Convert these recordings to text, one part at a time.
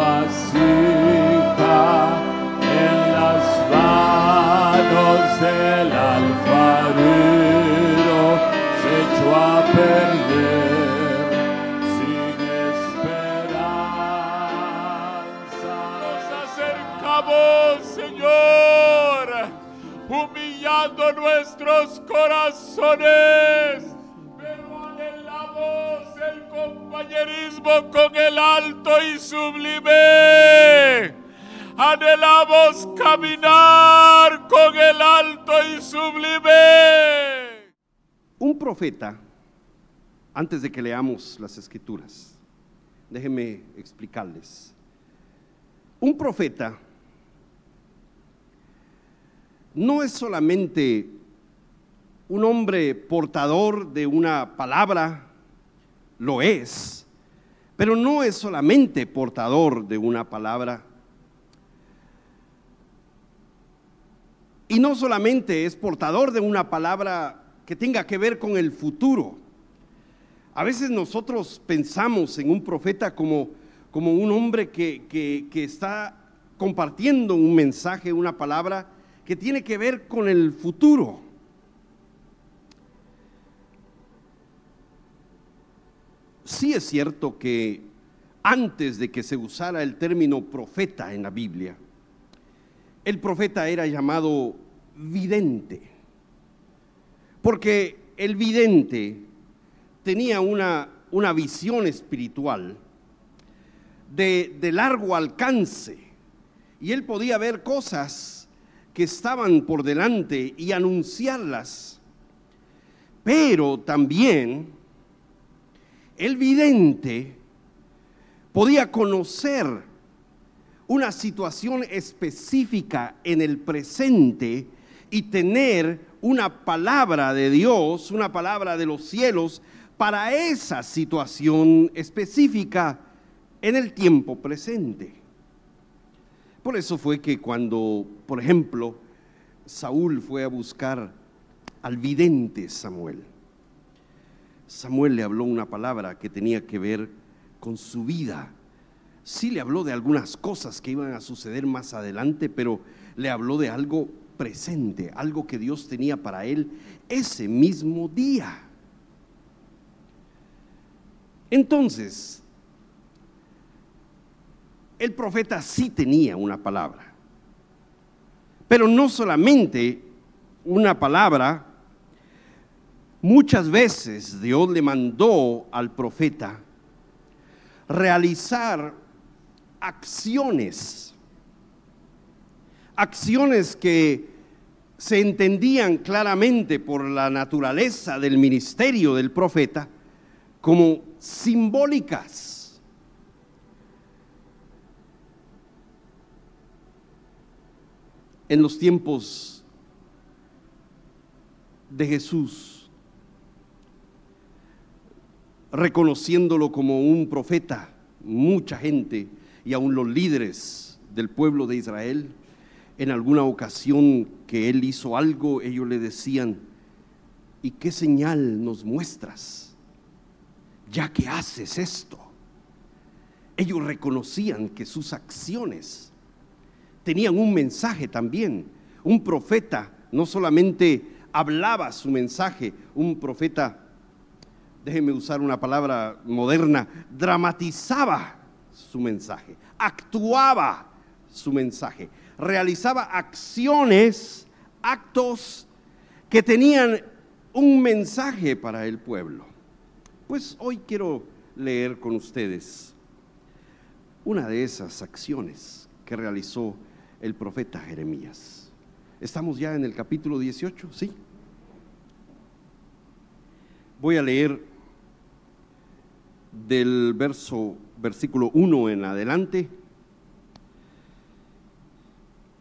vasija antes de que leamos las escrituras, déjenme explicarles. Un profeta no es solamente un hombre portador de una palabra, lo es, pero no es solamente portador de una palabra. Y no solamente es portador de una palabra que tenga que ver con el futuro. A veces nosotros pensamos en un profeta como, como un hombre que, que, que está compartiendo un mensaje, una palabra que tiene que ver con el futuro. Sí es cierto que antes de que se usara el término profeta en la Biblia, el profeta era llamado vidente, porque el vidente tenía una, una visión espiritual de, de largo alcance y él podía ver cosas que estaban por delante y anunciarlas. Pero también el vidente podía conocer una situación específica en el presente y tener una palabra de Dios, una palabra de los cielos para esa situación específica en el tiempo presente. Por eso fue que cuando, por ejemplo, Saúl fue a buscar al vidente Samuel, Samuel le habló una palabra que tenía que ver con su vida. Sí le habló de algunas cosas que iban a suceder más adelante, pero le habló de algo presente, algo que Dios tenía para él ese mismo día. Entonces, el profeta sí tenía una palabra, pero no solamente una palabra, muchas veces Dios le mandó al profeta realizar acciones, acciones que se entendían claramente por la naturaleza del ministerio del profeta como simbólicas. En los tiempos de Jesús, reconociéndolo como un profeta, mucha gente y aún los líderes del pueblo de Israel, en alguna ocasión que él hizo algo, ellos le decían, ¿y qué señal nos muestras? Ya que haces esto. Ellos reconocían que sus acciones tenían un mensaje también. Un profeta no solamente hablaba su mensaje, un profeta, déjenme usar una palabra moderna, dramatizaba su mensaje, actuaba su mensaje, realizaba acciones, actos que tenían un mensaje para el pueblo. Pues hoy quiero leer con ustedes una de esas acciones que realizó el profeta Jeremías. Estamos ya en el capítulo 18, ¿sí? Voy a leer del verso versículo 1 en adelante.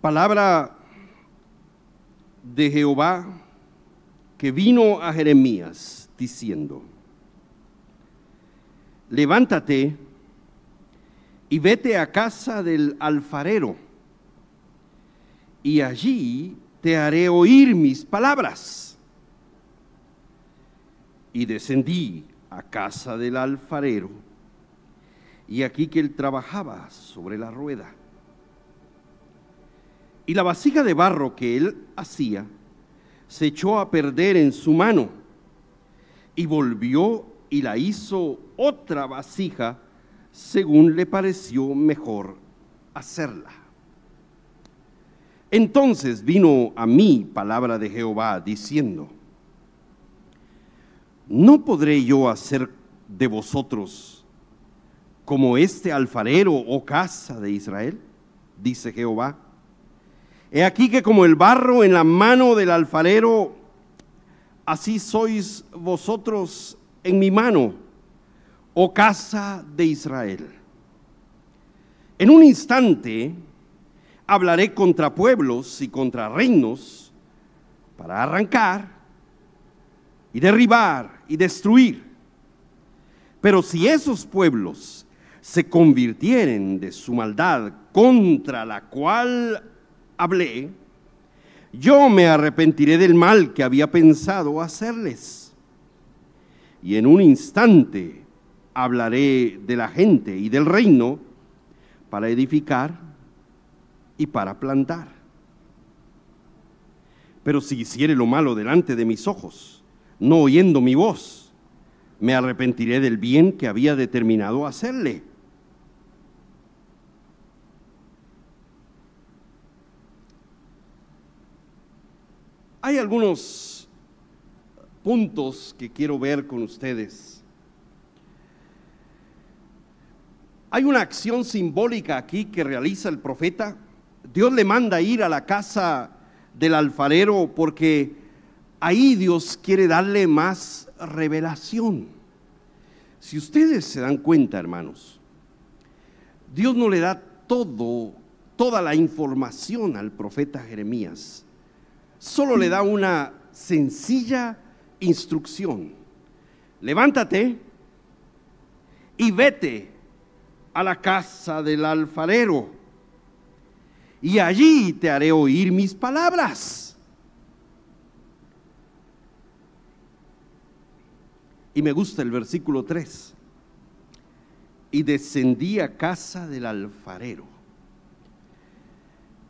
Palabra de Jehová que vino a Jeremías diciendo: Levántate y vete a casa del alfarero, y allí te haré oír mis palabras. Y descendí a casa del alfarero, y aquí que él trabajaba sobre la rueda. Y la vasija de barro que él hacía se echó a perder en su mano y volvió y la hizo otra vasija según le pareció mejor hacerla. Entonces vino a mí palabra de Jehová diciendo, ¿no podré yo hacer de vosotros como este alfarero o casa de Israel? Dice Jehová. He aquí que como el barro en la mano del alfarero, así sois vosotros en mi mano, oh casa de Israel. En un instante, hablaré contra pueblos y contra reinos para arrancar y derribar y destruir. Pero si esos pueblos se convirtieren de su maldad contra la cual hablé, yo me arrepentiré del mal que había pensado hacerles. Y en un instante hablaré de la gente y del reino para edificar y para plantar. Pero si hiciere lo malo delante de mis ojos, no oyendo mi voz, me arrepentiré del bien que había determinado hacerle. Hay algunos puntos que quiero ver con ustedes. Hay una acción simbólica aquí que realiza el profeta Dios le manda ir a la casa del alfarero porque ahí Dios quiere darle más revelación. Si ustedes se dan cuenta, hermanos, Dios no le da todo, toda la información al profeta Jeremías. Solo le da una sencilla instrucción. Levántate y vete a la casa del alfarero y allí te haré oír mis palabras. Y me gusta el versículo 3. Y descendí a casa del alfarero.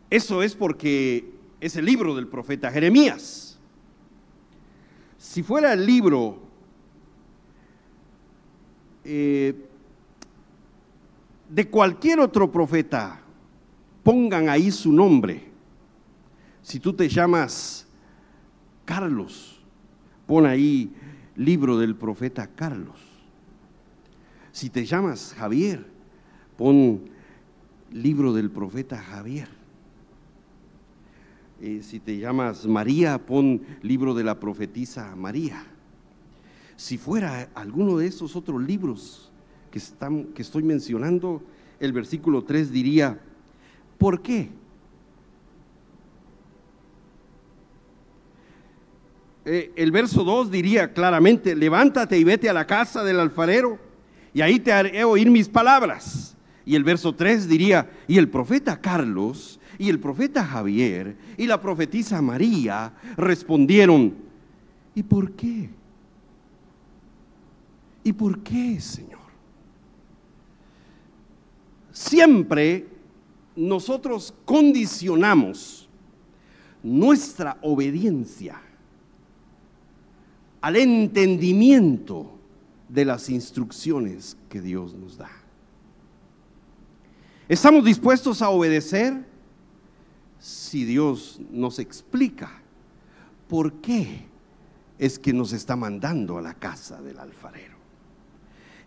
Eso es porque es el libro del profeta Jeremías. Si fuera el libro eh, de cualquier otro profeta, pongan ahí su nombre. Si tú te llamas Carlos, pon ahí libro del profeta Carlos. Si te llamas Javier, pon libro del profeta Javier. Eh, si te llamas María, pon libro de la profetisa María. Si fuera alguno de esos otros libros que, están, que estoy mencionando, el versículo 3 diría, ¿Por qué? Eh, el verso 2 diría claramente, levántate y vete a la casa del alfarero y ahí te haré oír mis palabras. Y el verso 3 diría, y el profeta Carlos y el profeta Javier y la profetisa María respondieron, ¿y por qué? ¿Y por qué, Señor? Siempre nosotros condicionamos nuestra obediencia al entendimiento de las instrucciones que Dios nos da. ¿Estamos dispuestos a obedecer si Dios nos explica por qué es que nos está mandando a la casa del alfarero?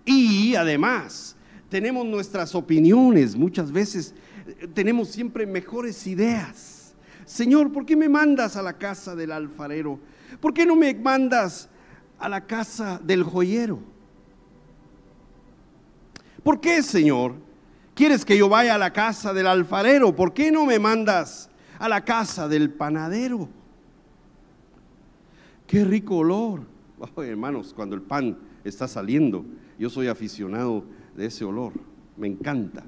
Y además, tenemos nuestras opiniones, muchas veces tenemos siempre mejores ideas. Señor, ¿por qué me mandas a la casa del alfarero? ¿Por qué no me mandas a la casa del joyero? ¿Por qué, Señor? ¿Quieres que yo vaya a la casa del alfarero? ¿Por qué no me mandas a la casa del panadero? Qué rico olor. hermanos, cuando el pan está saliendo, yo soy aficionado de ese olor. Me encanta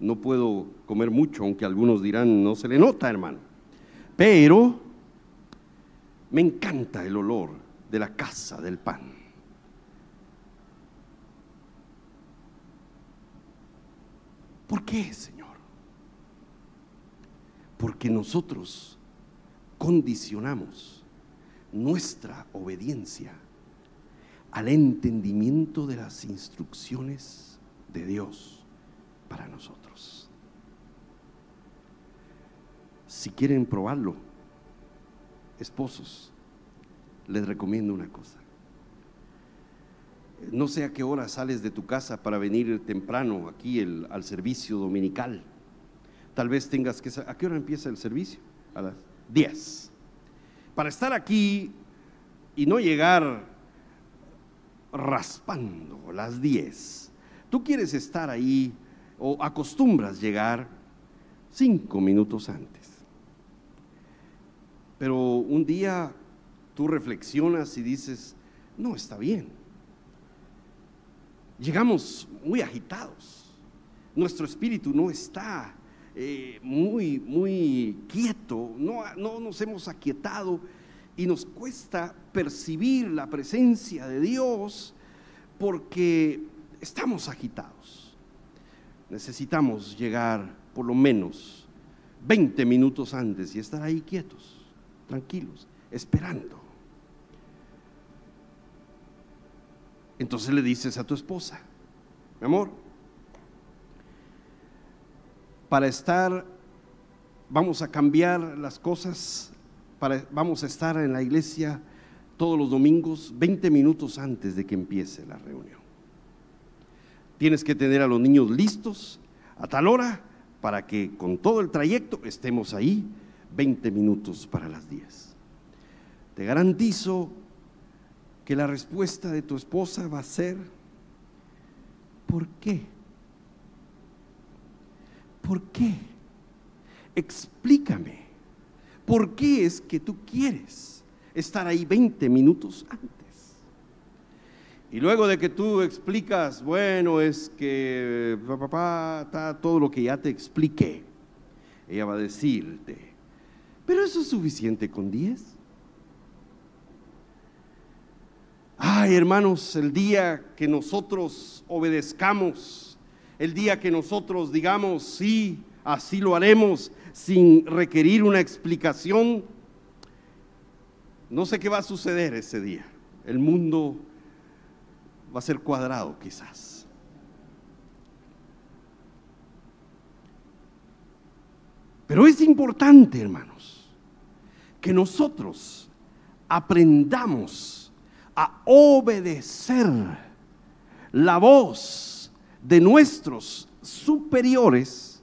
no puedo comer mucho, aunque algunos dirán, no se le nota, hermano. Pero me encanta el olor de la casa del pan. ¿Por qué, Señor? Porque nosotros condicionamos nuestra obediencia al entendimiento de las instrucciones de Dios para nosotros. Si quieren probarlo, esposos, les recomiendo una cosa. No sé a qué hora sales de tu casa para venir temprano aquí al servicio dominical. Tal vez tengas que... ¿A qué hora empieza el servicio? A las 10. Para estar aquí y no llegar raspando las 10. Tú quieres estar ahí o acostumbras llegar cinco minutos antes. Pero un día tú reflexionas y dices, no, está bien. Llegamos muy agitados. Nuestro espíritu no está eh, muy, muy quieto. No, no nos hemos aquietado y nos cuesta percibir la presencia de Dios porque estamos agitados. Necesitamos llegar por lo menos 20 minutos antes y estar ahí quietos, tranquilos, esperando. Entonces le dices a tu esposa, mi amor, para estar, vamos a cambiar las cosas, para, vamos a estar en la iglesia todos los domingos 20 minutos antes de que empiece la reunión. Tienes que tener a los niños listos a tal hora para que con todo el trayecto estemos ahí 20 minutos para las 10. Te garantizo que la respuesta de tu esposa va a ser, ¿por qué? ¿Por qué? Explícame, ¿por qué es que tú quieres estar ahí 20 minutos antes? Y luego de que tú explicas, bueno, es que papá está todo lo que ya te expliqué, ella va a decirte, pero eso es suficiente con 10. Ay, hermanos, el día que nosotros obedezcamos, el día que nosotros digamos, sí, así lo haremos, sin requerir una explicación, no sé qué va a suceder ese día. El mundo va a ser cuadrado quizás. Pero es importante, hermanos, que nosotros aprendamos a obedecer la voz de nuestros superiores,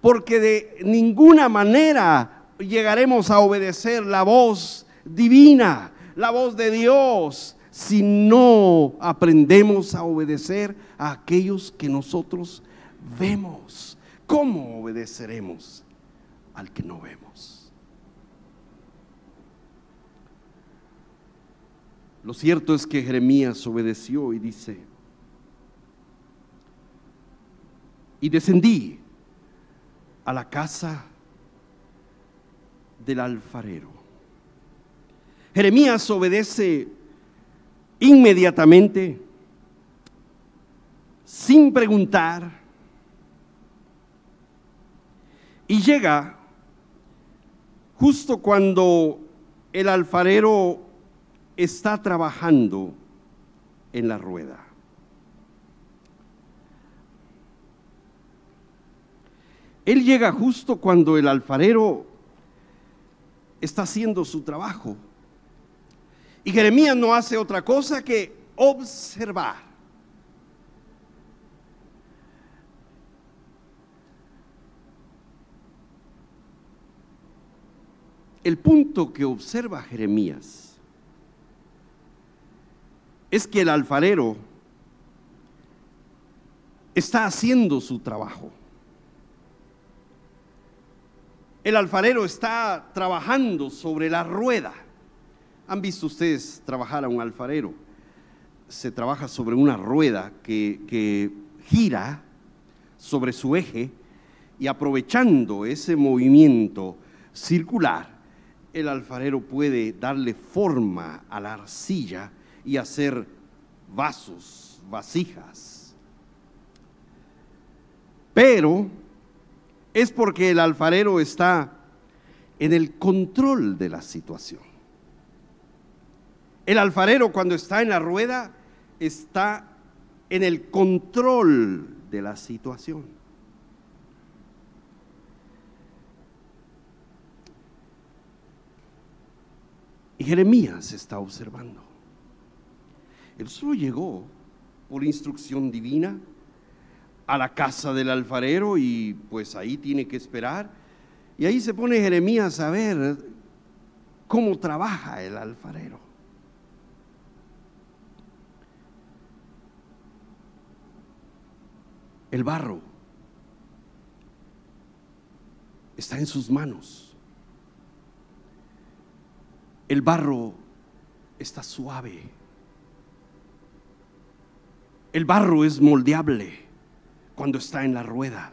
porque de ninguna manera llegaremos a obedecer la voz divina, la voz de Dios, si no aprendemos a obedecer a aquellos que nosotros vemos. ¿Cómo obedeceremos al que no vemos? Lo cierto es que Jeremías obedeció y dice, y descendí a la casa del alfarero. Jeremías obedece inmediatamente, sin preguntar, y llega justo cuando el alfarero está trabajando en la rueda. Él llega justo cuando el alfarero está haciendo su trabajo. Y Jeremías no hace otra cosa que observar. El punto que observa Jeremías es que el alfarero está haciendo su trabajo. El alfarero está trabajando sobre la rueda. ¿Han visto ustedes trabajar a un alfarero? Se trabaja sobre una rueda que, gira sobre su eje y aprovechando ese movimiento circular, el alfarero puede darle forma a la arcilla y hacer vasos, vasijas. Pero es porque el alfarero está en el control de la situación. El alfarero cuando está en la rueda está en el control de la situación. Y Jeremías está observando. Él solo llegó por instrucción divina a la casa del alfarero y pues ahí tiene que esperar. Y ahí se pone Jeremías a ver cómo trabaja el alfarero. El barro está en sus manos. El barro está suave. El barro es moldeable cuando está en la rueda.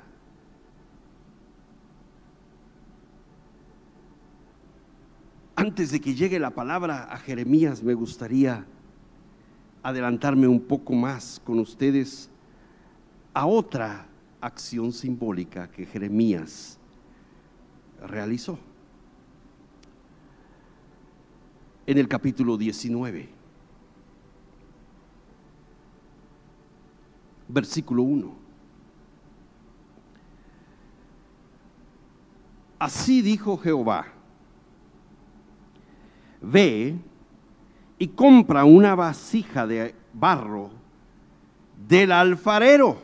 Antes de que llegue la palabra a Jeremías, me gustaría adelantarme un poco más con ustedes a otra acción simbólica que Jeremías realizó. En el capítulo 19, versículo 1. Así dijo Jehová, ve y compra una vasija de barro del alfarero.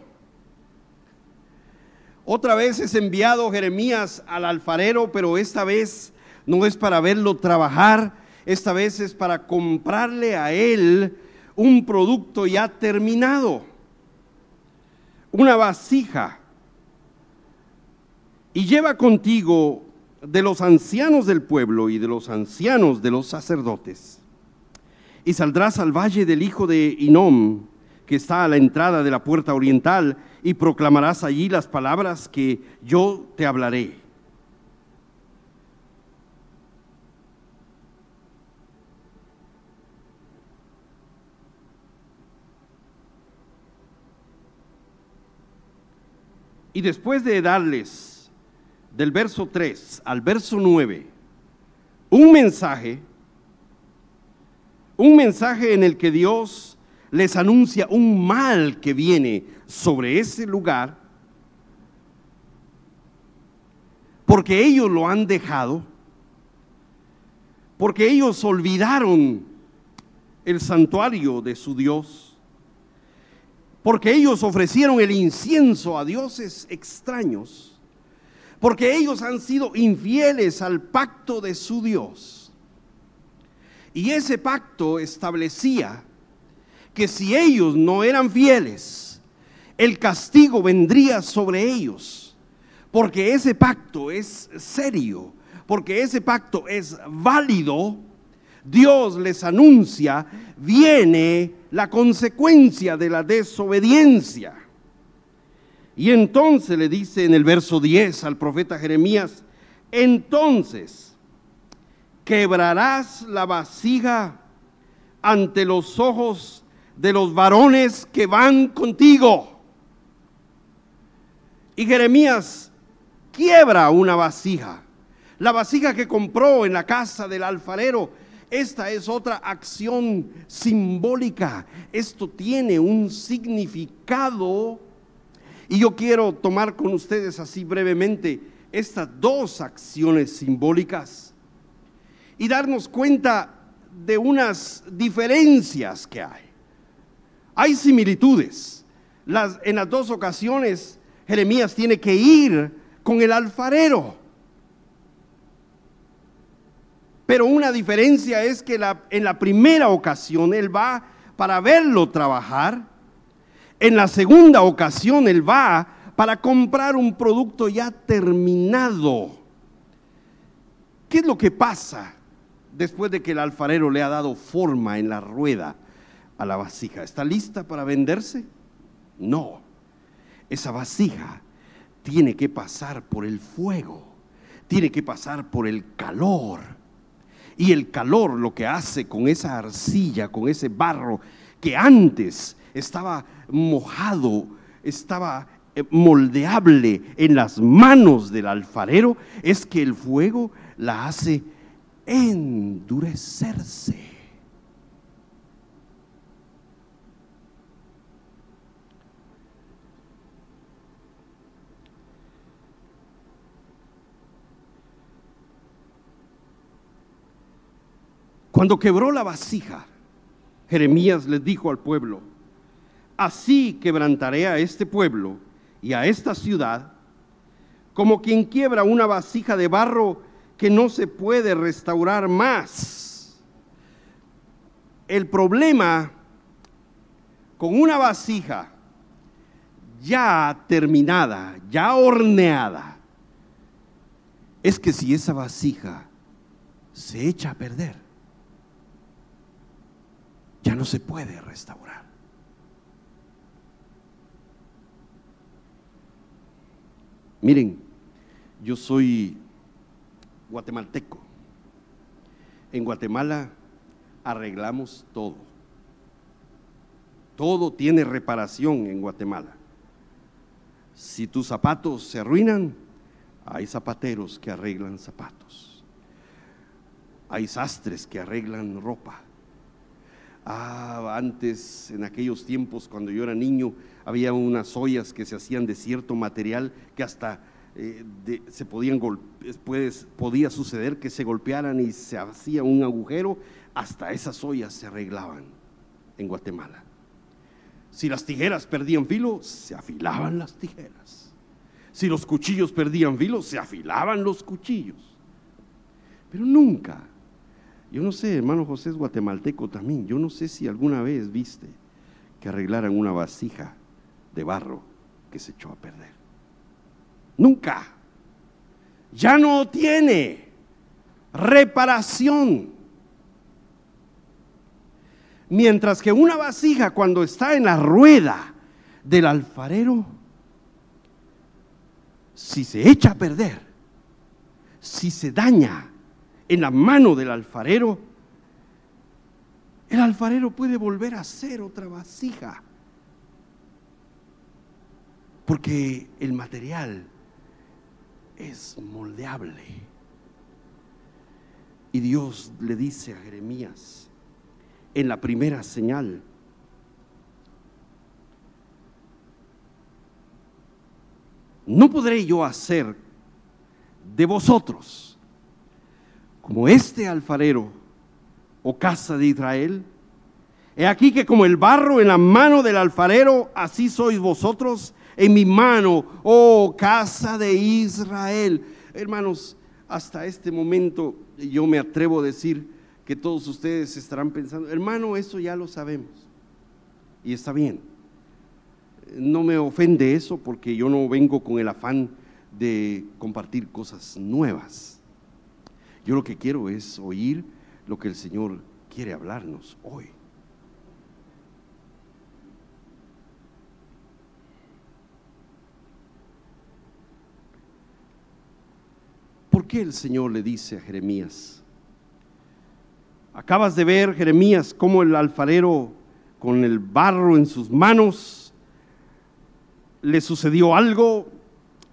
Otra vez es enviado Jeremías al alfarero, pero esta vez no es para verlo trabajar, esta vez es para comprarle a él un producto ya terminado, una vasija y lleva contigo de los ancianos del pueblo y de los ancianos de los sacerdotes. Y saldrás al valle del hijo de Inom, que está a la entrada de la puerta oriental, y proclamarás allí las palabras que yo te hablaré. Y después de darles del verso 3 al verso 9 un mensaje, un mensaje en el que Dios les anuncia un mal que viene sobre ese lugar, porque ellos lo han dejado, porque ellos olvidaron el santuario de su Dios, porque ellos ofrecieron el incienso a dioses extraños porque ellos han sido infieles al pacto de su Dios. Y ese pacto establecía que si ellos no eran fieles, el castigo vendría sobre ellos, porque ese pacto es serio, porque ese pacto es válido. Dios les anuncia, viene la consecuencia de la desobediencia. Y entonces le dice en el verso 10 al profeta Jeremías, entonces quebrarás la vasija ante los ojos de los varones que van contigo. Y Jeremías quiebra una vasija, la vasija que compró en la casa del alfarero. Esta es otra acción simbólica. Esto tiene un significado y yo quiero tomar con ustedes así brevemente estas dos acciones simbólicas y darnos cuenta de unas diferencias que hay. Hay similitudes. En las dos ocasiones Jeremías tiene que ir con el alfarero. Pero una diferencia es que en la primera ocasión él va para verlo trabajar en la segunda ocasión él va para comprar un producto ya terminado. ¿Qué es lo que pasa después de que el alfarero le ha dado forma en la rueda a la vasija? ¿Está lista para venderse? No. Esa vasija tiene que pasar por el fuego, tiene que pasar por el calor. Y el calor lo que hace con esa arcilla, con ese barro que antes estaba mojado, estaba eh, moldeable en las manos del alfarero es que el fuego la hace endurecerse. Cuando quebró la vasija, Jeremías les dijo al pueblo, así quebrantaré a este pueblo y a esta ciudad, como quien quiebra una vasija de barro que no se puede restaurar más. El problema con una vasija ya terminada, ya horneada, es que si esa vasija se echa a perder, ya no se puede restaurar. Miren, yo soy guatemalteco. En Guatemala arreglamos todo. Todo tiene reparación en Guatemala. Si tus zapatos se arruinan, hay zapateros que arreglan zapatos. Hay sastres que arreglan ropa. Ah, antes, en aquellos tiempos, cuando yo era niño, había unas ollas que se hacían de cierto material que hasta eh, se podían podía suceder que se golpearan y se hacía un agujero, hasta esas ollas se arreglaban en Guatemala. Si las tijeras perdían filo, se afilaban las tijeras. Si los cuchillos perdían filo, se afilaban los cuchillos. Pero nunca yo no sé, hermano José es guatemalteco también. Yo no sé si alguna vez viste que arreglaran una vasija de barro que se echó a perder. Nunca. Ya no tiene reparación. Mientras que una vasija cuando está en la rueda del alfarero, si se echa a perder, si se daña, en la mano del alfarero, el alfarero puede volver a hacer otra vasija. Porque el material es moldeable. Y Dios le dice a Jeremías en la primera señal, no podré yo hacer de vosotros como este alfarero, o casa de Israel? He aquí que como el barro en la mano del alfarero, así sois vosotros en mi mano, oh casa de Israel. Hermanos, hasta este momento yo me atrevo a decir que todos ustedes estarán pensando, hermano, eso ya lo sabemos. Y está bien. No me ofende eso porque yo no vengo con el afán de compartir cosas nuevas. Yo lo que quiero es oír lo que el Señor quiere hablarnos hoy. ¿Por qué el Señor le dice a Jeremías? Acabas de ver, Jeremías, cómo el alfarero con el barro en sus manos le sucedió algo,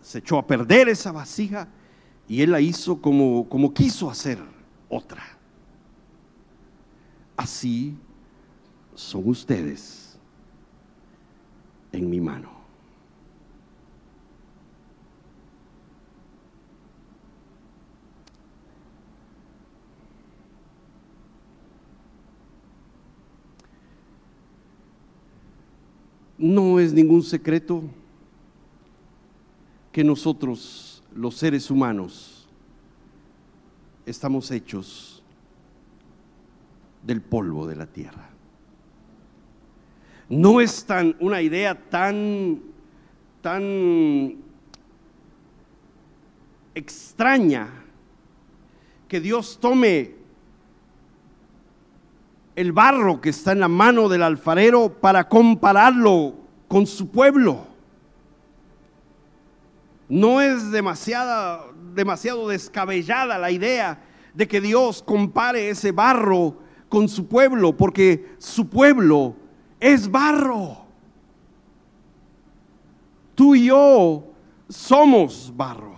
se echó a perder esa vasija y él la hizo como, como quiso hacer otra. Así son ustedes en mi mano. No es ningún secreto que nosotros los seres humanos estamos hechos del polvo de la tierra. No es tan una idea tan tan extraña que Dios tome el barro que está en la mano del alfarero para compararlo con su pueblo. No es demasiada, demasiado descabellada la idea de que Dios compare ese barro con su pueblo, porque su pueblo es barro. Tú y yo somos barro.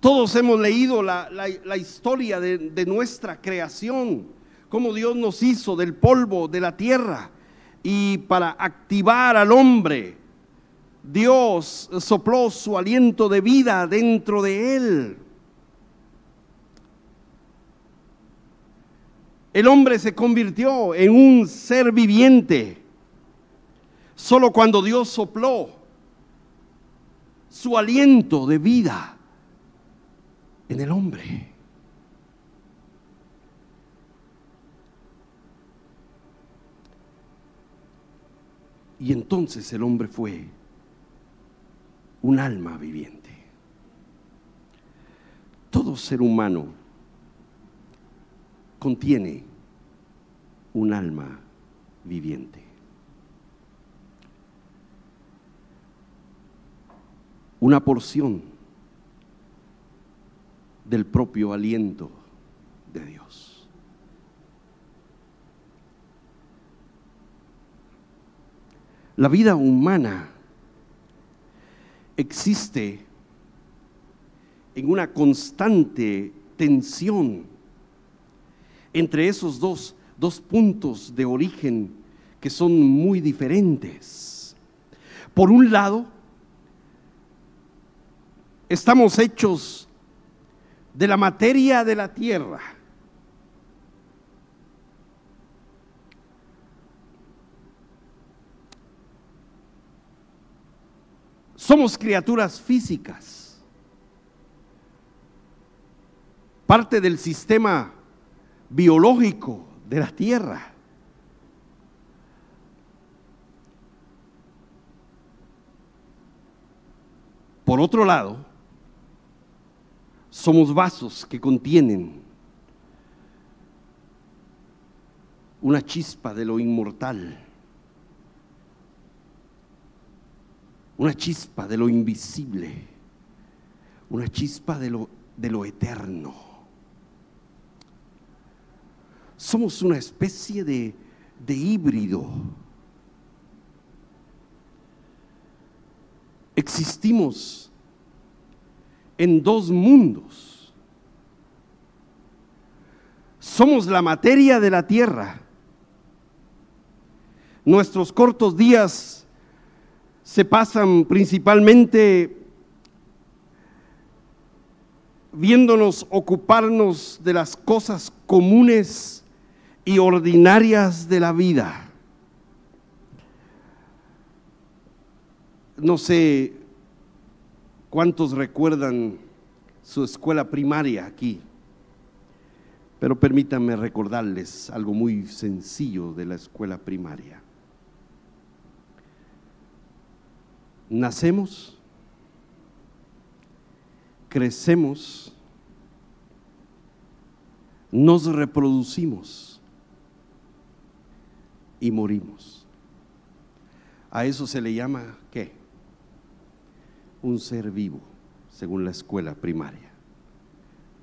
Todos hemos leído la, historia de, de nuestra creación, cómo Dios nos hizo del polvo de la tierra y para activar al hombre, Dios sopló su aliento de vida dentro de él. El hombre se convirtió en un ser viviente solo cuando Dios sopló su aliento de vida en el hombre. Y entonces el hombre fue un alma viviente. Todo ser humano contiene un alma viviente. Una porción del propio aliento de Dios. La vida humana existe en una constante tensión entre esos dos, dos puntos de origen que son muy diferentes. Por un lado, estamos hechos de la materia de la tierra. Somos criaturas físicas, parte del sistema biológico de la tierra. Por otro lado, somos vasos que contienen una chispa de lo inmortal, una chispa de lo invisible, una chispa de lo, de lo eterno. Somos una especie de, de híbrido. Existimos en dos mundos. Somos la materia de la tierra. Nuestros cortos días se pasan principalmente viéndonos ocuparnos de las cosas comunes y ordinarias de la vida. No sé ¿Cuántos recuerdan su escuela primaria aquí? Pero permítanme recordarles algo muy sencillo de la escuela primaria. Nacemos, crecemos, nos reproducimos y morimos. A eso se le llama ¿qué? un ser vivo, según la escuela primaria.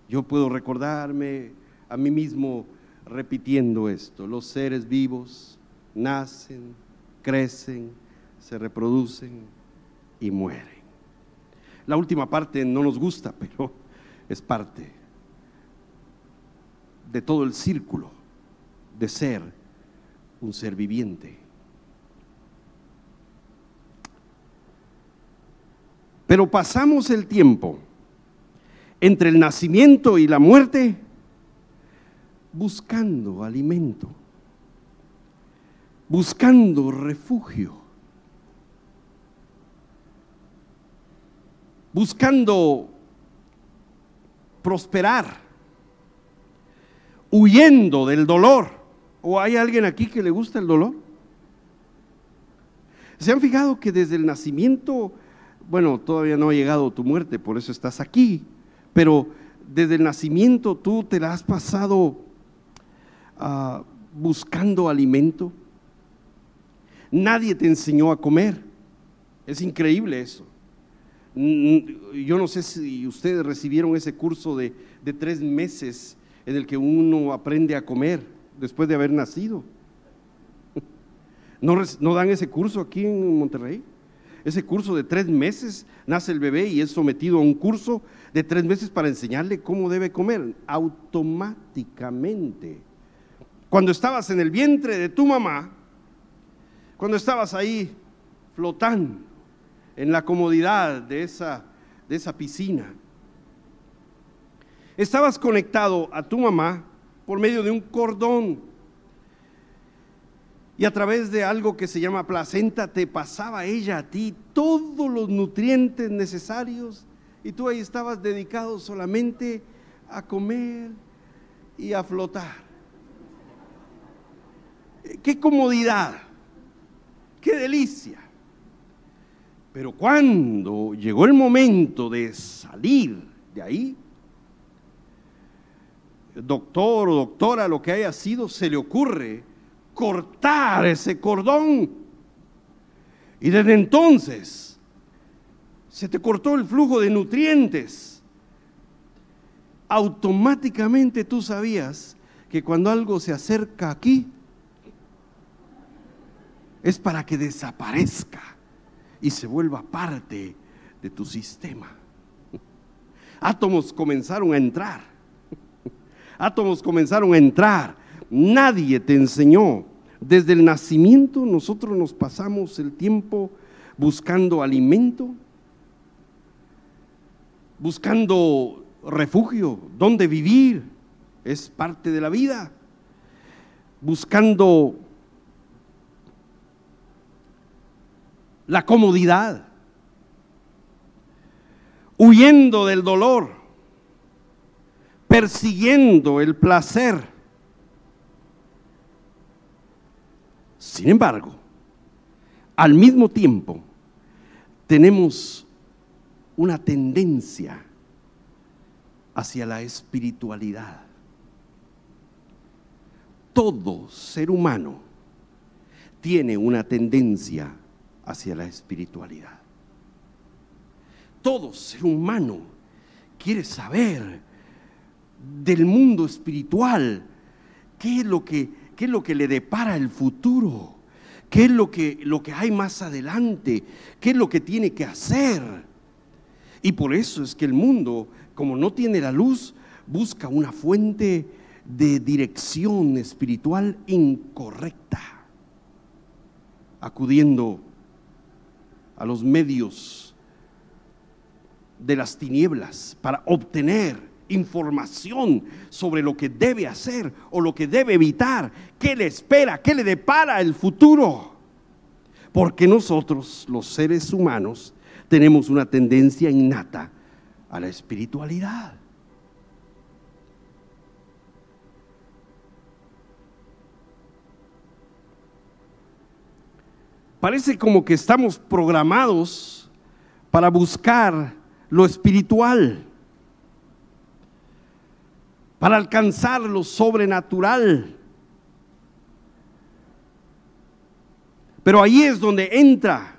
Yo puedo recordarme a mí mismo repitiendo esto. Los seres vivos nacen, crecen, se reproducen y mueren. La última parte no nos gusta, pero es parte de todo el círculo de ser un ser viviente. Pero pasamos el tiempo entre el nacimiento y la muerte buscando alimento, buscando refugio, buscando prosperar, huyendo del dolor. ¿O hay alguien aquí que le gusta el dolor? ¿Se han fijado que desde el nacimiento bueno, todavía no ha llegado tu muerte, por eso estás aquí, pero desde el nacimiento tú te la has pasado ah, buscando alimento. Nadie te enseñó a comer. Es increíble eso. Yo no sé si ustedes recibieron ese curso de, tres meses en el que uno aprende a comer después de haber nacido. ¿No, ¿No dan ese curso aquí en Monterrey? ese curso de tres meses, nace el bebé y es sometido a un curso de tres meses para enseñarle cómo debe comer, automáticamente. Cuando estabas en el vientre de tu mamá, cuando estabas ahí flotando en la comodidad de esa, de esa piscina, estabas conectado a tu mamá por medio de un cordón y a través de algo que se llama placenta te pasaba ella a ti todos los nutrientes necesarios y tú ahí estabas dedicado solamente a comer y a flotar. Qué comodidad, qué delicia. Pero cuando llegó el momento de salir de ahí, doctor o doctora, lo que haya sido, se le ocurre cortar ese cordón. Y desde entonces se te cortó el flujo de nutrientes. Automáticamente tú sabías que cuando algo se acerca aquí es para que desaparezca y se vuelva parte de tu sistema. Átomos comenzaron a entrar. Átomos comenzaron a entrar Nadie te enseñó. Desde el nacimiento nosotros nos pasamos el tiempo buscando alimento, buscando refugio, donde vivir, es parte de la vida, buscando la comodidad, huyendo del dolor, persiguiendo el placer Sin embargo, al mismo tiempo, tenemos una tendencia hacia la espiritualidad. Todo ser humano tiene una tendencia hacia la espiritualidad. Todo ser humano quiere saber del mundo espiritual, qué es lo que qué es lo que le depara el futuro, qué es lo que, lo que hay más adelante, qué es lo que tiene que hacer. Y por eso es que el mundo, como no tiene la luz, busca una fuente de dirección espiritual incorrecta, acudiendo a los medios de las tinieblas para obtener información sobre lo que debe hacer o lo que debe evitar, qué le espera, qué le depara el futuro. Porque nosotros, los seres humanos, tenemos una tendencia innata a la espiritualidad. Parece como que estamos programados para buscar lo espiritual para alcanzar lo sobrenatural. Pero ahí es donde entra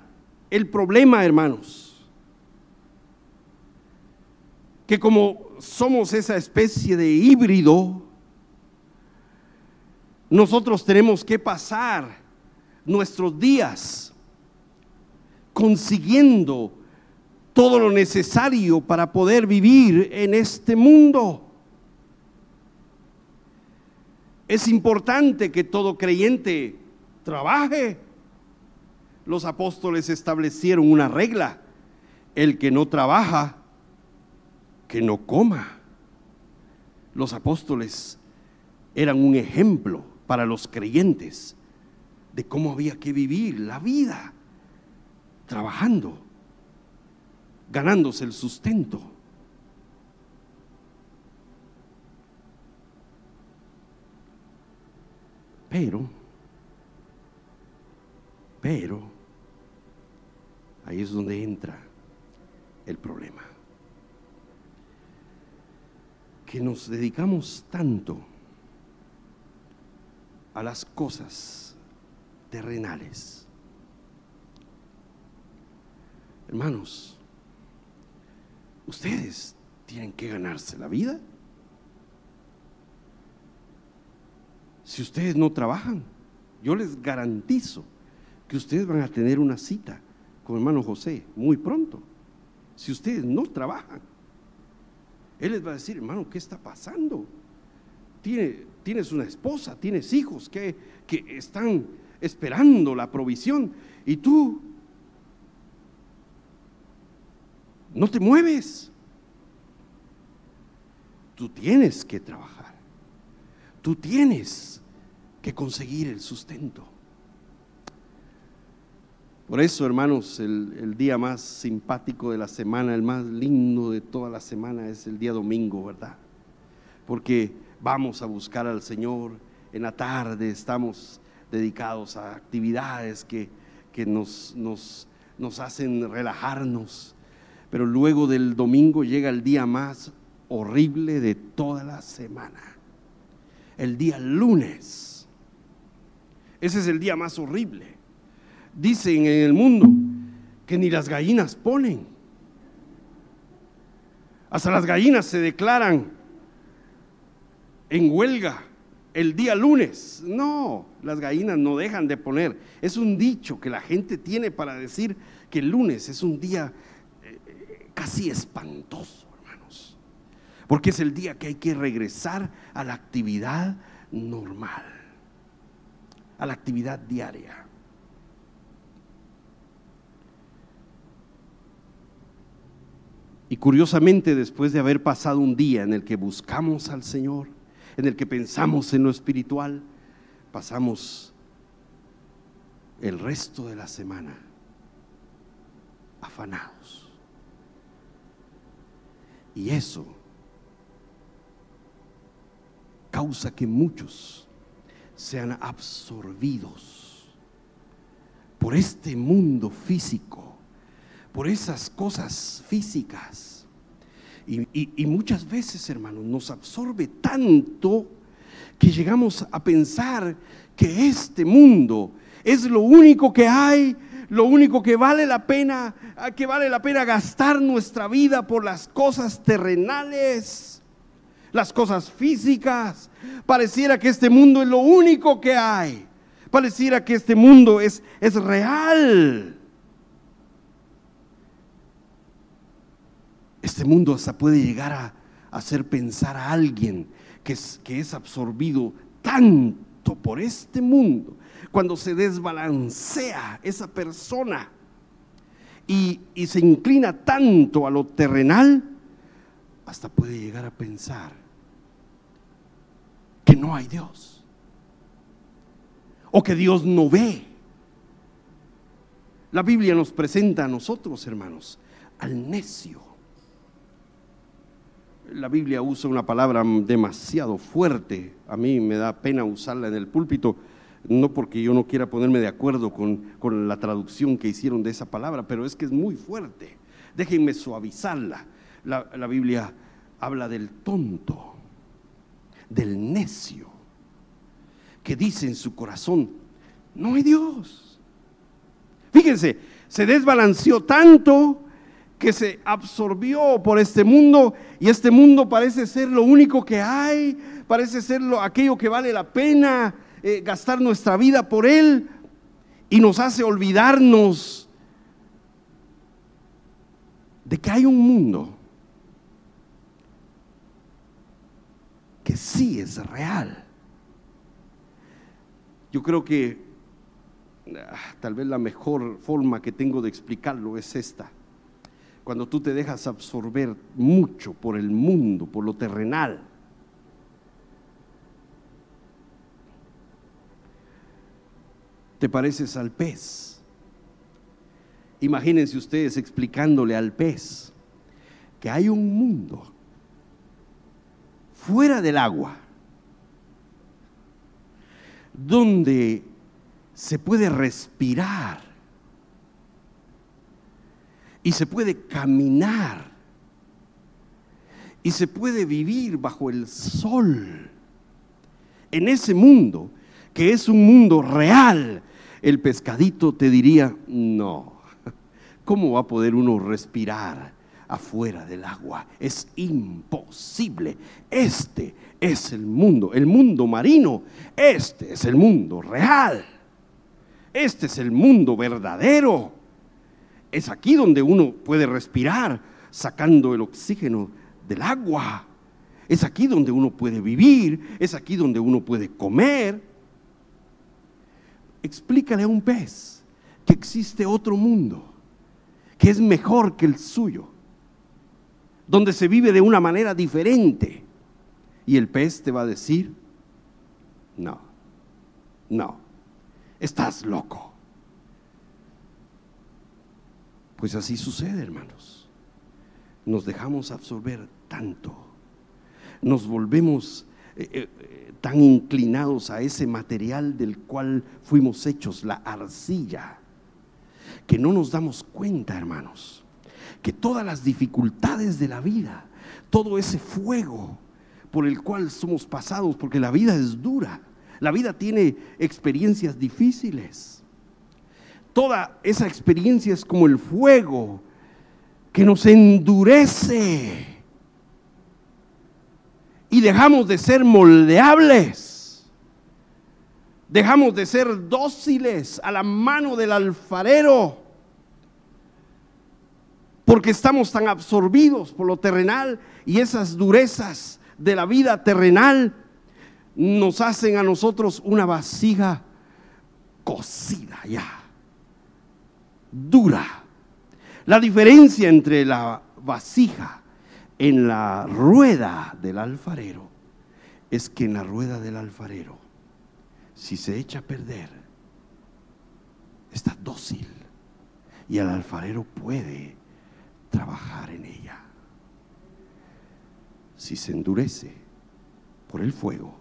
el problema, hermanos. Que como somos esa especie de híbrido, nosotros tenemos que pasar nuestros días consiguiendo todo lo necesario para poder vivir en este mundo. Es importante que todo creyente trabaje. Los apóstoles establecieron una regla. El que no trabaja, que no coma. Los apóstoles eran un ejemplo para los creyentes de cómo había que vivir la vida, trabajando, ganándose el sustento. Pero, pero, ahí es donde entra el problema. Que nos dedicamos tanto a las cosas terrenales. Hermanos, ustedes tienen que ganarse la vida. Si ustedes no trabajan, yo les garantizo que ustedes van a tener una cita con hermano José muy pronto. Si ustedes no trabajan, él les va a decir, hermano, ¿qué está pasando? tienes una esposa, tienes hijos que, que están esperando la provisión y tú no te mueves. Tú tienes que trabajar. Tú tienes que conseguir el sustento. Por eso, hermanos, el, día más simpático de la semana, el más lindo de toda la semana es el día domingo, ¿verdad? Porque vamos a buscar al Señor en la tarde, estamos dedicados a actividades que, que nos, nos, nos hacen relajarnos. Pero luego del domingo llega el día más horrible de toda la semana. El día lunes. Ese es el día más horrible. Dicen en el mundo que ni las gallinas ponen. Hasta las gallinas se declaran en huelga el día lunes. No, las gallinas no dejan de poner. Es un dicho que la gente tiene para decir que el lunes es un día eh, casi espantoso, hermanos. Porque es el día que hay que regresar a la actividad normal, a la actividad diaria. Y curiosamente, después de haber pasado un día en el que buscamos al Señor, en el que pensamos en lo espiritual, pasamos el resto de la semana afanados. Y eso causa que muchos sean absorbidos por este mundo físico, por esas cosas físicas y, muchas veces, hermanos, nos absorbe tanto que llegamos a pensar que este mundo es lo único que hay, lo único que vale la pena, que vale la pena gastar nuestra vida por las cosas terrenales, las cosas físicas. Pareciera que este mundo es lo único que hay. Pareciera que este mundo es, es real. Este mundo hasta puede llegar a hacer pensar a alguien que es, que es absorbido tanto por este mundo, cuando se desbalancea esa persona y, y se inclina tanto a lo terrenal, hasta puede llegar a pensar que no hay Dios o que Dios no ve. La Biblia nos presenta a nosotros, hermanos, al necio la Biblia usa una palabra demasiado fuerte. A mí me da pena usarla en el púlpito, no porque yo no quiera ponerme de acuerdo con, la traducción que hicieron de esa palabra, pero es que es muy fuerte. Déjenme suavizarla. La, la Biblia habla del tonto, del necio, que dice en su corazón, no hay Dios. Fíjense, se desbalanceó tanto que se absorbió por este mundo y este mundo parece ser lo único que hay, parece ser lo, aquello que vale la pena eh, gastar nuestra vida por él y nos hace olvidarnos de que hay un mundo que sí es real. Yo creo que ah, tal vez la mejor forma que tengo de explicarlo es esta cuando tú te dejas absorber mucho por el mundo, por lo terrenal. Te pareces al pez. Imagínense ustedes explicándole al pez que hay un mundo fuera del agua donde se puede respirar y se puede caminar y se puede vivir bajo el sol. En ese mundo, que es un mundo real, el pescadito te diría, no, ¿cómo va a poder uno respirar afuera del agua? Es imposible. Este es el mundo, el mundo marino, este es el mundo real, este es el mundo verdadero. Es aquí donde uno puede respirar, sacando el oxígeno del agua. Es aquí donde uno puede vivir, es aquí donde uno puede comer. Explícale a un pez que existe otro mundo, que es mejor que el suyo, donde se vive de una manera diferente. Y el pez te va a decir, no, no, estás loco. Pues así sucede, hermanos. Nos dejamos absorber tanto. Nos volvemos eh, eh, tan inclinados a ese material del cual fuimos hechos, la arcilla, que no nos damos cuenta, hermanos, que todas las dificultades de la vida, todo ese fuego por el cual somos pasados, porque la vida es dura, la vida tiene experiencias difíciles. Toda esa experiencia es como el fuego que nos endurece. Y dejamos de ser moldeables. Dejamos de ser dóciles a la mano del alfarero. Porque estamos tan absorbidos por lo terrenal y esas durezas de la vida terrenal nos hacen a nosotros una vasija cocida ya, dura. La diferencia entre la vasija en la rueda del alfarero es que en la rueda del alfarero, si se echa a perder, está dócil y el alfarero puede trabajar en ella. Si se endurece por el fuego,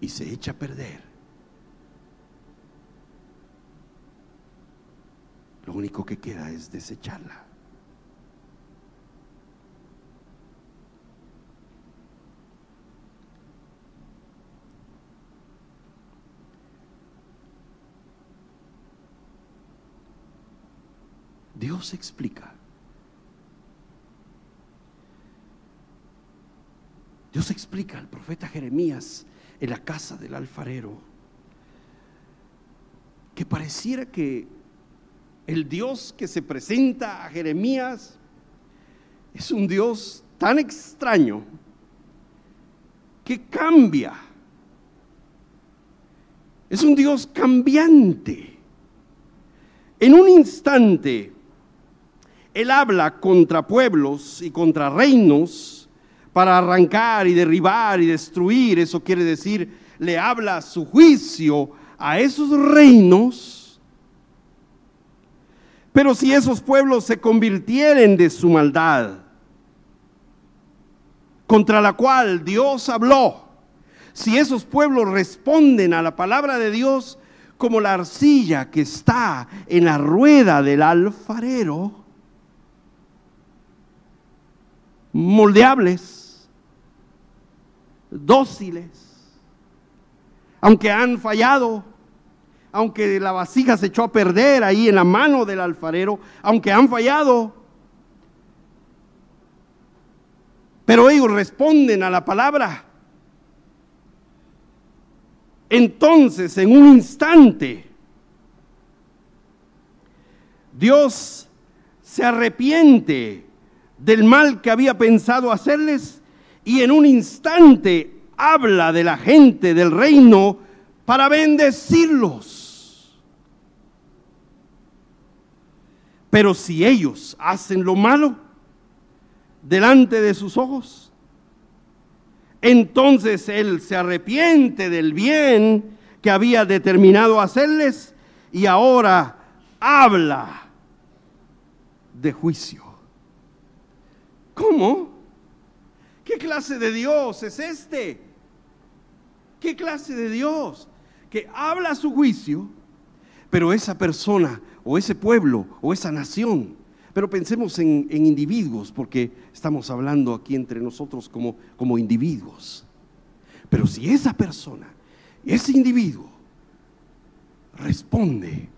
y se echa a perder, lo único que queda es desecharla. Dios explica. Dios explica al profeta Jeremías en la casa del alfarero, que pareciera que el Dios que se presenta a Jeremías es un Dios tan extraño que cambia. Es un Dios cambiante. En un instante, Él habla contra pueblos y contra reinos para arrancar y derribar y destruir. Eso quiere decir, le habla su juicio a esos reinos. Pero si esos pueblos se convirtieren de su maldad, contra la cual Dios habló, si esos pueblos responden a la palabra de Dios como la arcilla que está en la rueda del alfarero, moldeables, dóciles, aunque han fallado, aunque la vasija se echó a perder ahí en la mano del alfarero, aunque han fallado, pero ellos responden a la palabra. Entonces, en un instante, Dios se arrepiente del mal que había pensado hacerles y en un instante habla de la gente del reino para bendecirlos. Pero si ellos hacen lo malo delante de sus ojos, entonces Él se arrepiente del bien que había determinado hacerles y ahora habla de juicio. ¿Cómo? ¿Qué clase de Dios es este? ¿Qué clase de Dios? Que habla su juicio, pero esa persona o ese pueblo o esa nación, pero pensemos en, individuos, porque estamos hablando aquí entre nosotros como, como individuos. Pero si esa persona, ese individuo, responde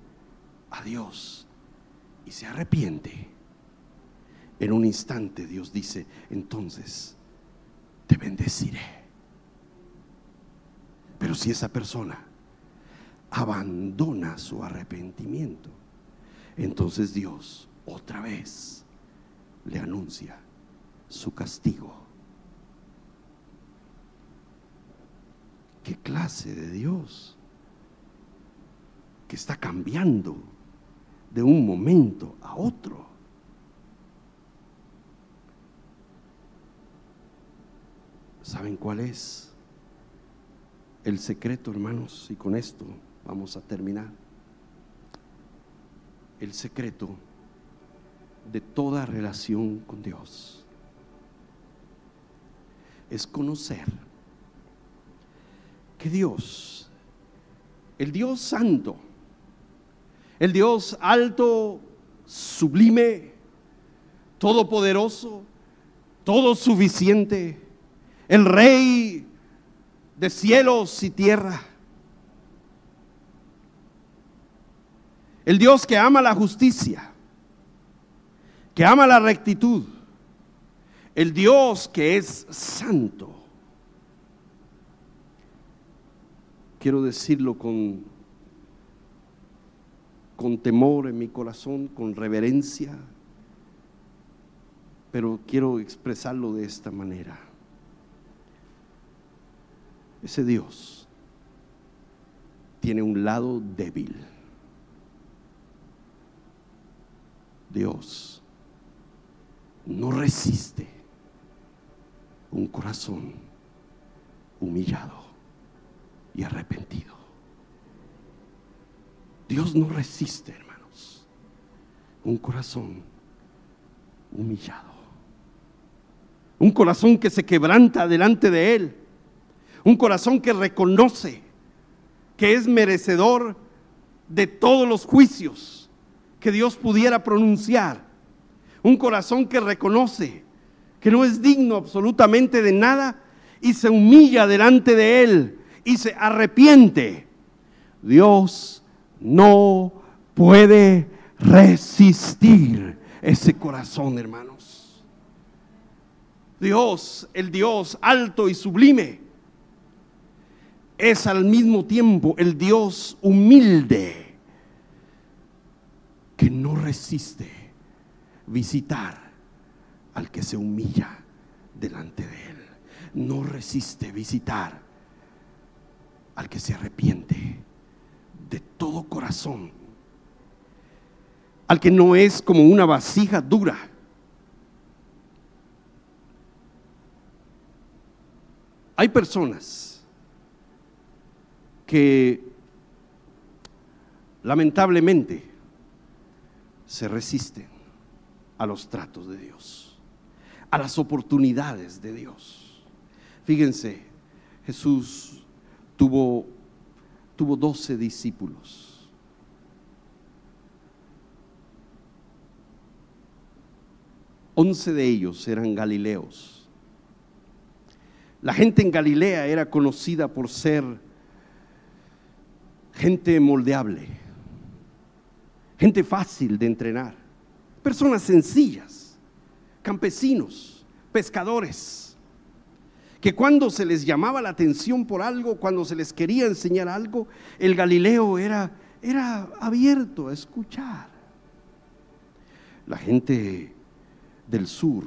a Dios y se arrepiente, en un instante Dios dice, entonces te bendeciré. Pero si esa persona abandona su arrepentimiento, entonces Dios otra vez le anuncia su castigo. ¿Qué clase de Dios que está cambiando de un momento a otro? ¿Saben cuál es el secreto, hermanos? Y con esto vamos a terminar. El secreto de toda relación con Dios es conocer que Dios, el Dios santo, el Dios alto, sublime, todopoderoso, todo suficiente, el Rey de cielos y tierra. El Dios que ama la justicia, que ama la rectitud. El Dios que es santo. Quiero decirlo con, con temor en mi corazón, con reverencia, pero quiero expresarlo de esta manera ese Dios tiene un lado débil. Dios no resiste un corazón humillado y arrepentido. Dios no resiste, hermanos, un corazón humillado. Un corazón que se quebranta delante de Él un corazón que reconoce que es merecedor de todos los juicios que Dios pudiera pronunciar. Un corazón que reconoce que no es digno absolutamente de nada y se humilla delante de Él y se arrepiente. Dios no puede resistir ese corazón, hermanos. Dios, el Dios alto y sublime, es al mismo tiempo el Dios humilde que no resiste visitar al que se humilla delante de él. No resiste visitar al que se arrepiente de todo corazón. Al que no es como una vasija dura. Hay personas que lamentablemente se resisten a los tratos de Dios, a las oportunidades de Dios. Fíjense, Jesús tuvo, tuvo 12 discípulos. Once de ellos eran galileos. La gente en Galilea era conocida por ser gente moldeable, gente fácil de entrenar, personas sencillas, campesinos, pescadores, que cuando se les llamaba la atención por algo, cuando se les quería enseñar algo, el Galileo era, era abierto a escuchar. La gente del sur,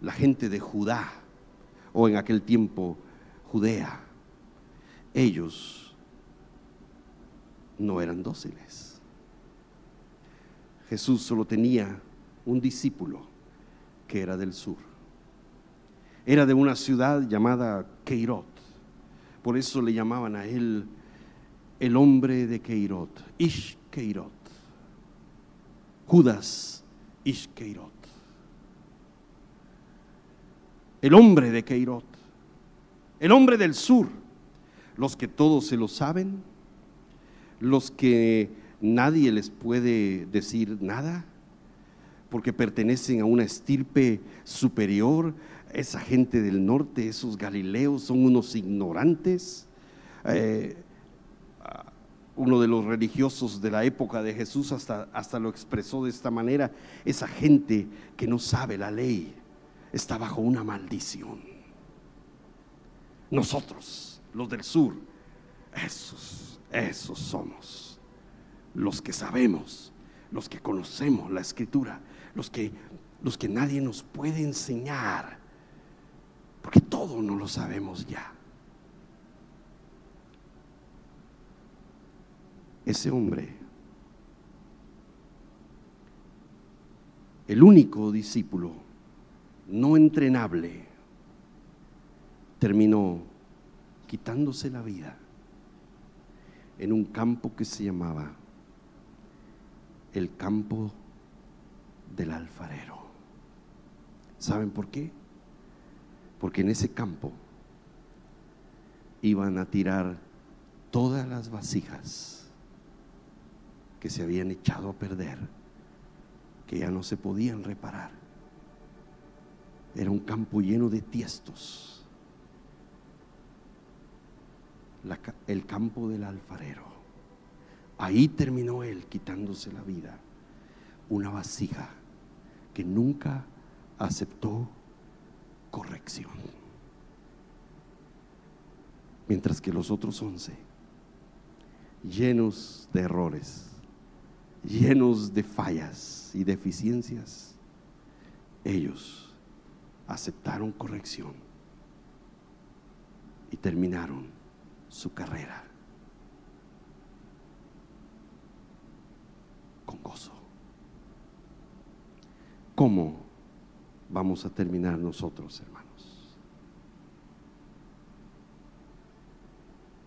la gente de Judá, o en aquel tiempo Judea, ellos no eran dóciles. Jesús solo tenía un discípulo que era del sur. Era de una ciudad llamada Keirot. Por eso le llamaban a él el hombre de Keirot, Ish Keirot. Judas Ish Keirot. El hombre de Keirot. El hombre del sur. Los que todos se lo saben los que nadie les puede decir nada, porque pertenecen a una estirpe superior. Esa gente del norte, esos galileos, son unos ignorantes. Eh, uno de los religiosos de la época de Jesús hasta, hasta lo expresó de esta manera. Esa gente que no sabe la ley está bajo una maldición. Nosotros, los del sur, esos esos somos los que sabemos los que conocemos la escritura, los que, los que nadie nos puede enseñar, porque todo no lo sabemos ya. Ese hombre, el único discípulo no entrenable, terminó quitándose la vida en un campo que se llamaba el campo del alfarero. ¿Saben por qué? Porque en ese campo iban a tirar todas las vasijas que se habían echado a perder, que ya no se podían reparar. Era un campo lleno de tiestos. el campo del alfarero. Ahí terminó él quitándose la vida. Una vasija que nunca aceptó corrección. Mientras que los otros once, llenos de errores, llenos de fallas y deficiencias, ellos aceptaron corrección y terminaron su carrera ¿Cómo vamos a terminar nosotros, hermanos?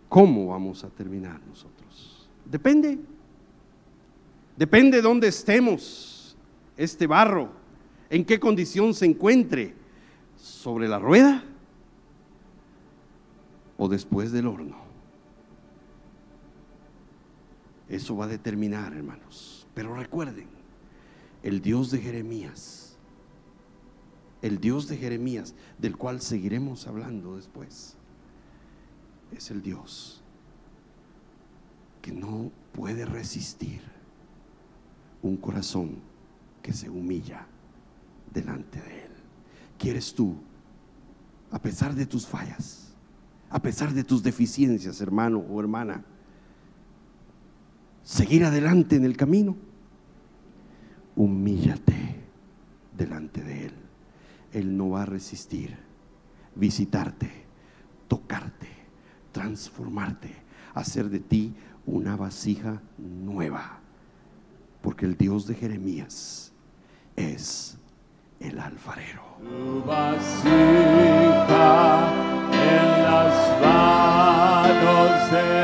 ¿Cómo vamos a terminar nosotros? Depende. Depende de dónde estemos, este barro, en qué condición se encuentre, sobre la rueda o después del horno. Eso va a determinar, hermanos. Pero recuerden, el Dios de Jeremías, el Dios de Jeremías, del cual seguiremos hablando después, es el Dios que no puede resistir un corazón que se humilla delante de Él. ¿Quieres tú, a pesar de tus fallas, a pesar de tus deficiencias, hermano o hermana, seguir adelante en el camino? humíllate delante de Él. Él no va a resistir visitarte, tocarte, transformarte, hacer de ti una vasija nueva. Porque el Dios de Jeremías es el alfarero. Tu vasija en las manos de